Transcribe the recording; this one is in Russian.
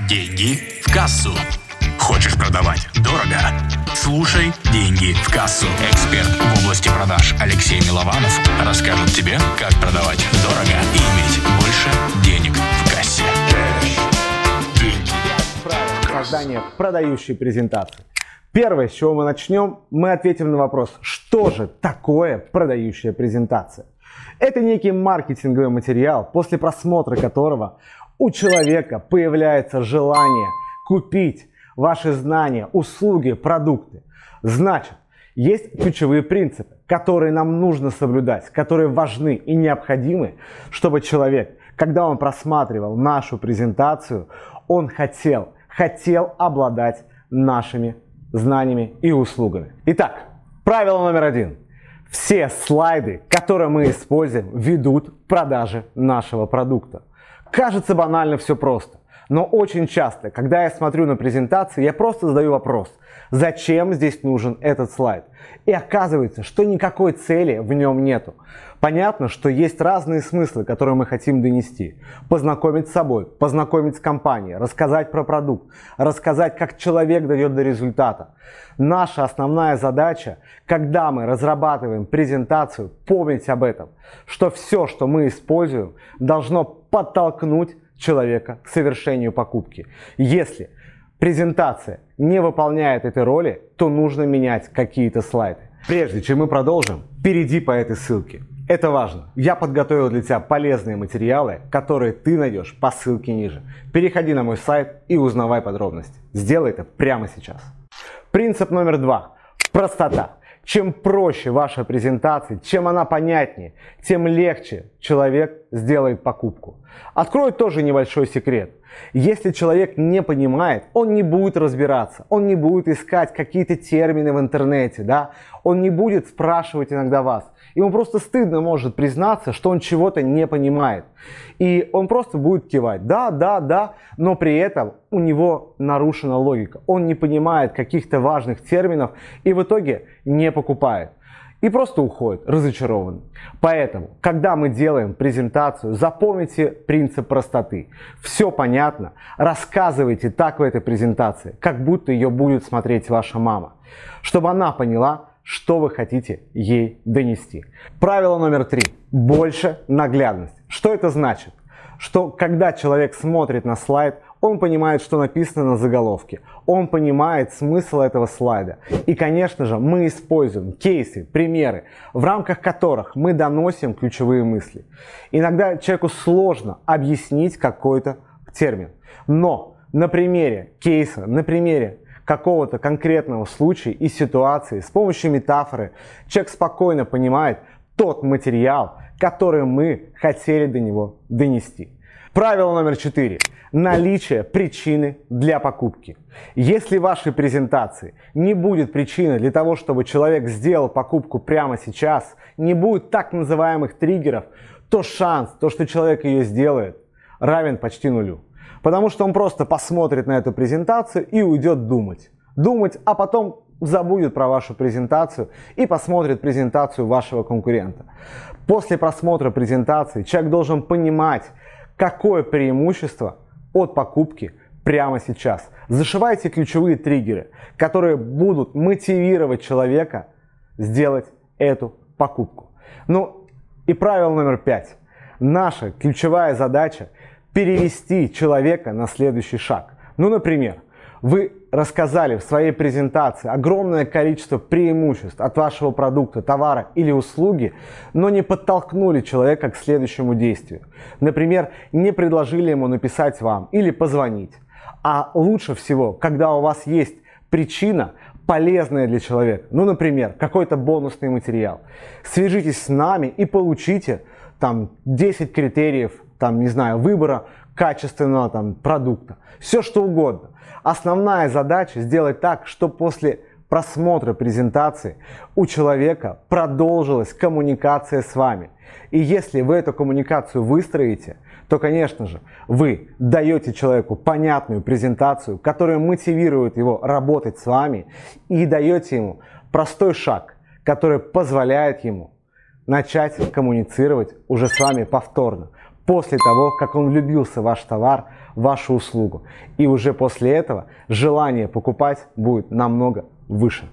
Деньги в кассу. Хочешь продавать дорого? Слушай «Деньги в кассу». Эксперт в области продаж Алексей Милованов расскажет тебе, как продавать дорого и иметь больше денег в кассе. Создания продающей презентации. Первое, с чего мы начнем, мы ответим на вопрос, что же такое продающая презентация. Это некий маркетинговый материал, после просмотра которого у человека появляется желание купить ваши знания, услуги, продукты. Значит, есть ключевые принципы, которые нам нужно соблюдать, которые важны и необходимы, чтобы человек, когда он просматривал нашу презентацию, он хотел, хотел обладать нашими знаниями и услугами. Итак, правило номер один. Все слайды, которые мы используем, ведут к продаже нашего продукта. Кажется банально все просто. Но очень часто, когда я смотрю на презентации, я просто задаю вопрос, зачем здесь нужен этот слайд? И оказывается, что никакой цели в нем нету. Понятно, что есть разные смыслы, которые мы хотим донести. Познакомить с собой, познакомить с компанией, рассказать про продукт, рассказать, как человек дойдет до результата. Наша основная задача, когда мы разрабатываем презентацию, помнить об этом, что все, что мы используем, должно подтолкнуть человека к совершению покупки. Если презентация не выполняет этой роли, то нужно менять какие-то слайды. Прежде чем мы продолжим, перейди по этой ссылке. Это важно. Я подготовил для тебя полезные материалы, которые ты найдешь по ссылке ниже. Переходи на мой сайт и узнавай подробности. Сделай это прямо сейчас. Принцип номер два. Простота. Чем проще ваша презентация, чем она понятнее, тем легче человек сделает покупку. Открою тоже небольшой секрет. Если человек не понимает, он не будет разбираться, он не будет искать какие-то термины в интернете, да? он не будет спрашивать иногда вас. Ему просто стыдно может признаться, что он чего-то не понимает. И он просто будет кивать, да, да, да, но при этом у него нарушена логика. Он не понимает каких-то важных терминов и в итоге не покупает и просто уходит разочарованный. Поэтому, когда мы делаем презентацию, запомните принцип простоты. Все понятно, рассказывайте так в этой презентации, как будто ее будет смотреть ваша мама, чтобы она поняла, что вы хотите ей донести. Правило номер три. Больше наглядность. Что это значит? Что когда человек смотрит на слайд, он понимает, что написано на заголовке, он понимает смысл этого слайда. И, конечно же, мы используем кейсы, примеры, в рамках которых мы доносим ключевые мысли. Иногда человеку сложно объяснить какой-то термин, но на примере кейса, на примере какого-то конкретного случая и ситуации с помощью метафоры человек спокойно понимает тот материал, который мы хотели до него донести. Правило номер четыре. Наличие причины для покупки. Если в вашей презентации не будет причины для того, чтобы человек сделал покупку прямо сейчас, не будет так называемых триггеров, то шанс, то, что человек ее сделает, равен почти нулю. Потому что он просто посмотрит на эту презентацию и уйдет думать. Думать, а потом забудет про вашу презентацию и посмотрит презентацию вашего конкурента. После просмотра презентации человек должен понимать, какое преимущество от покупки прямо сейчас. Зашивайте ключевые триггеры, которые будут мотивировать человека сделать эту покупку. Ну и правило номер пять. Наша ключевая задача перевести человека на следующий шаг. Ну, например, вы рассказали в своей презентации огромное количество преимуществ от вашего продукта, товара или услуги, но не подтолкнули человека к следующему действию. Например, не предложили ему написать вам или позвонить. А лучше всего, когда у вас есть причина, полезная для человека. Ну, например, какой-то бонусный материал. Свяжитесь с нами и получите там 10 критериев, там, не знаю, выбора качественного там, продукта. Все что угодно. Основная задача сделать так, чтобы после просмотра презентации у человека продолжилась коммуникация с вами. И если вы эту коммуникацию выстроите, то, конечно же, вы даете человеку понятную презентацию, которая мотивирует его работать с вами и даете ему простой шаг, который позволяет ему начать коммуницировать уже с вами повторно после того, как он влюбился в ваш товар, в вашу услугу. И уже после этого желание покупать будет намного выше.